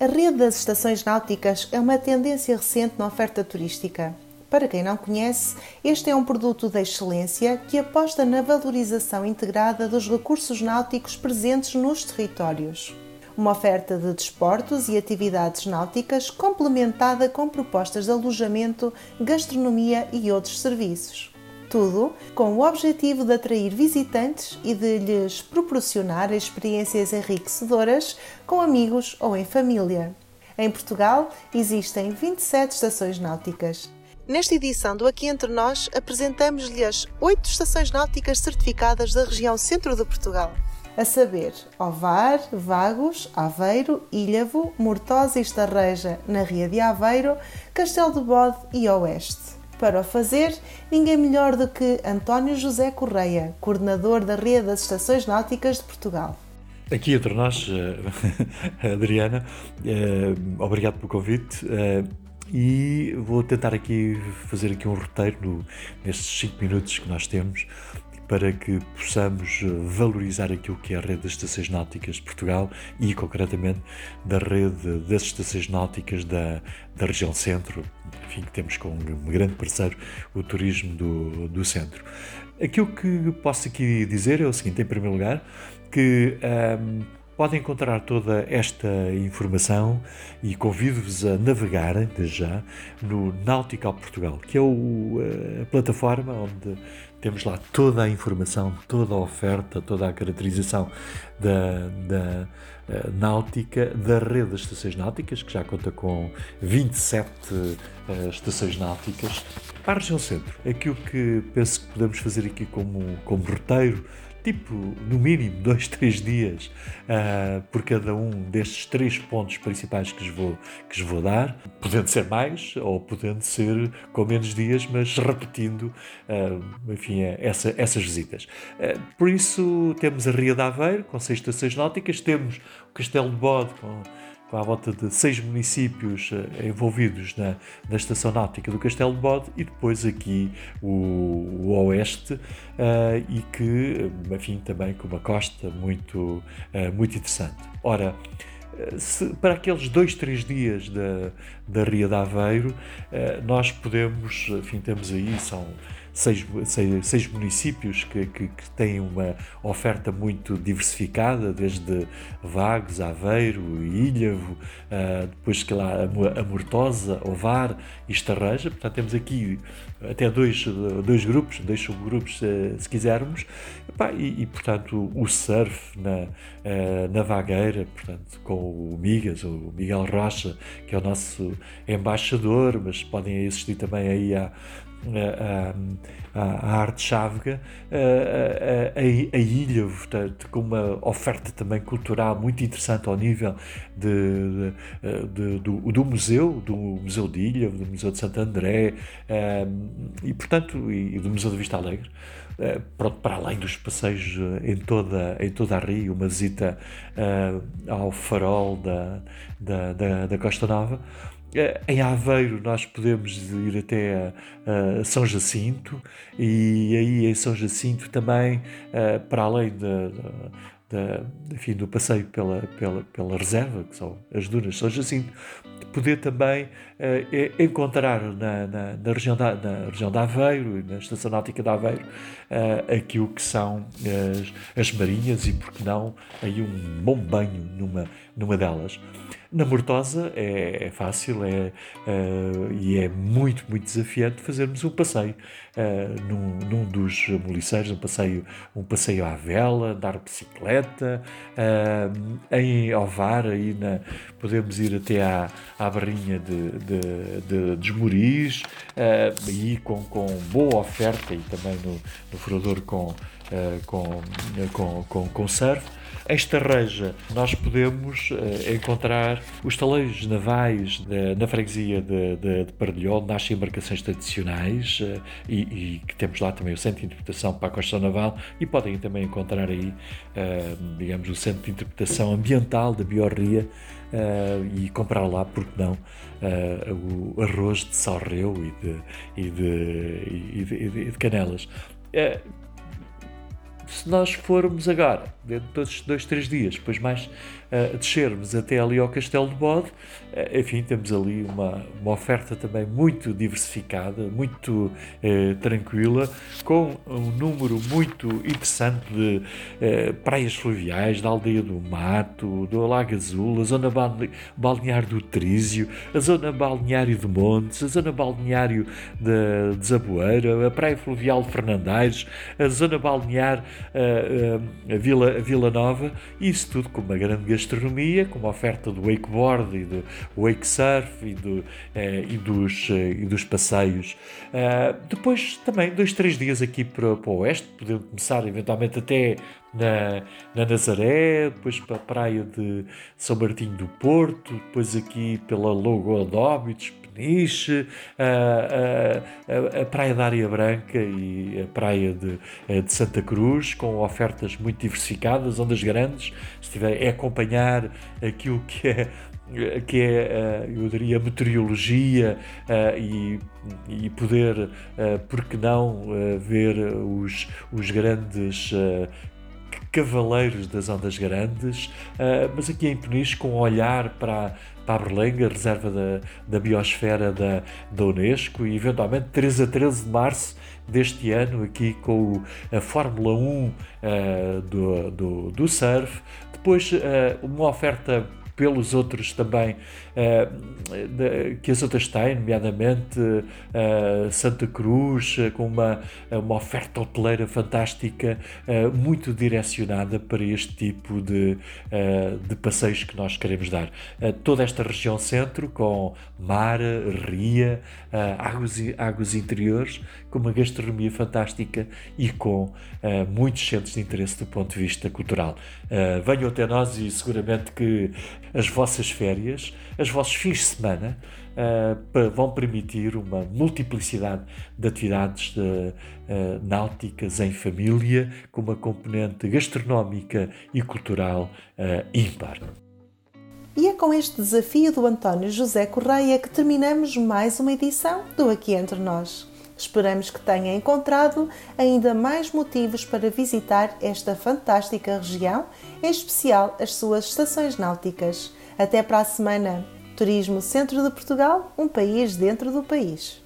A rede das estações náuticas é uma tendência recente na oferta turística. Para quem não conhece, este é um produto de excelência que aposta na valorização integrada dos recursos náuticos presentes nos territórios. Uma oferta de desportos e atividades náuticas complementada com propostas de alojamento, gastronomia e outros serviços. Tudo com o objetivo de atrair visitantes e de lhes proporcionar experiências enriquecedoras com amigos ou em família. Em Portugal existem 27 estações náuticas. Nesta edição do Aqui Entre Nós, apresentamos-lhe as 8 estações náuticas certificadas da região centro de Portugal. A saber, Ovar, Vagos, Aveiro, Ilhavo, Mortosa e Estarreja, na Ria de Aveiro, Castelo de Bode e Oeste. Para o fazer, ninguém melhor do que António José Correia, coordenador da Rede das Estações Náuticas de Portugal. Aqui entre nós, eh, Adriana, eh, obrigado pelo convite eh, e vou tentar aqui fazer aqui um roteiro nestes 5 minutos que nós temos para que possamos eh, valorizar aquilo que é a rede das estações náuticas de Portugal e, concretamente, da rede das estações náuticas da, da região centro, enfim, que temos com um grande parceiro, o turismo do, do centro. Aquilo que posso aqui dizer é o seguinte, em primeiro lugar, que um, Podem encontrar toda esta informação e convido-vos a navegarem, desde já, no Nautical Portugal, que é o, eh, a plataforma onde temos lá toda a informação, toda a oferta, toda a caracterização da, da uh, náutica, da rede das estações náuticas, que já conta com 27 uh, eh, estações náuticas, para a região centro. Aquilo que penso que podemos fazer aqui como, como roteiro tipo, no mínimo, dois, três dias uh, por cada um destes três pontos principais que vos, vou, que vos vou dar, podendo ser mais ou podendo ser com menos dias, mas repetindo, uh, enfim, essa, essas visitas. Uh, por isso, temos a Ria de Aveiro, com seis estações náuticas, temos o Castelo de Bode, com à volta de seis municípios uh, envolvidos na, na estação náutica do Castelo de Bode e depois aqui o, o Oeste uh, e que, enfim, também com uma costa muito, uh, muito interessante. Ora, se, para aqueles dois, três dias da, da Ria de Aveiro, nós podemos, enfim, temos aí, são seis, seis, seis municípios que, que, que, têm uma oferta muito diversificada, desde Vagos, Aveiro, Ilhavo, uh, depois que lá a Mortosa, Ovar e Estarreja. Portanto, temos aqui até dois, dois grupos, dois subgrupos, se, se quisermos, e, e, portanto o surf na, uh, na Vagueira, portanto, com o Migas, o Miguel Rocha, que é o nosso embaixador, mas podem existir também aí a a, a, a arte chávega, a, a, ilha, portanto, com uma oferta também cultural muito interessante ao nível de, de, de, do, do, museu, do Museu de Ilha, do Museu de Santo André e, portanto, e, do Museu de Vista Alegre. Pronto, para além dos passeios em toda, em toda a Rio, uma visita ao farol da, da, da, da Costa Nova, em Aveiro nós podemos ir até São Jacinto e aí em São Jacinto também, uh, para além enfim, do passeio pela, pela, pela reserva, que são as dunas de São Jacinto, poder também uh, encontrar na, na, na, região da, na região de Aveiro e na Estação Náutica de Aveiro aquilo que são as, as marinhas e, por que não, aí um bom banho numa, numa delas. Na Mortosa é, é fácil é, uh, e é muito, muito desafiante fazermos um passeio uh, num, num, dos moliceiros, um passeio, um passeio à vela, andar bicicleta, uh, em Ovar, aí na, podemos ir até à, à barrinha de, de, de, de com, com boa oferta e também no, no furador com, com, com, com surf. Esta reja nós podemos uh, encontrar os taleiros navais de, na freguesia de, de, de Pardilhó, onde nascem embarcações tradicionais uh, e, e, que temos lá também o Centro de Interpretação para a construção naval e podem também encontrar aí, uh, digamos, o Centro de Interpretação Ambiental da Biorria e comprar lá, porque não, o arroz de salreu e e e de canelas. se nós formos agora dentro de dois, três dias, depois mais uh, descermos até ali ao Castelo de Bode, uh, enfim, temos ali uma, uma oferta também muito diversificada, muito uh, tranquila, com um número muito interessante de praias fluviais, da Aldeia do Mato, do Lago Azul, a zona balnear do Trísio, a zona balneário de Montes, a zona balneário de, de Zaboeira, a praia fluvial de Fernandaires, a zona balnear a Vila Vila Nova, e isso tudo com uma grande gastronomia, com uma oferta de wakeboard e de wake surf e, do, eh, e, dos, eh, e dos passeios. Uh, depois também dois, três dias aqui para, para o oeste, podemos começar eventualmente até na, na Nazaré, depois para a praia de São Martinho do Porto, depois aqui pela Lagoa de Óbidos, Peniche, a, a, a, Praia da Área Branca e a Praia de, eh, de Santa Cruz, com ofertas muito diversificadas, ondas grandes, se tiver, é acompanhar aquilo que é que é, eh, eu diria, meteorologia eh, e, e poder, por que não, ver os, os grandes cavaleiros das ondas grandes, mas aqui em Peniche com um olhar para, para a Berlenga, reserva da, da biosfera da, da Unesco, e eventualmente 13 a 13 de março deste ano, aqui com a Fórmula 1 uh, do, do, do surf. Depois, uh, uma oferta pelos outros também de, que as outras têm, nomeadamente uh, Santa Cruz, uh, com uma, uma oferta hoteleira fantástica, muito direcionada para este tipo de, de passeios que nós queremos dar. toda esta região centro, com mar, ria, águas, águas interiores, com uma gastronomia fantástica e com muitos centros de interesse do ponto de vista cultural. venham até nós e seguramente que as vossas férias, os vossos fins de semana, uh, vão permitir uma multiplicidade de atividades de, uh, náuticas em família, com uma componente gastronómica e cultural uh, ímpar. E é com este desafio do António José Correia que terminamos mais uma edição do Aqui Entre Nós. Esperamos que tenha encontrado ainda mais motivos para visitar esta fantástica região, em especial as suas estações náuticas. Até para a semana! Turismo Centro de Portugal, um país dentro do país.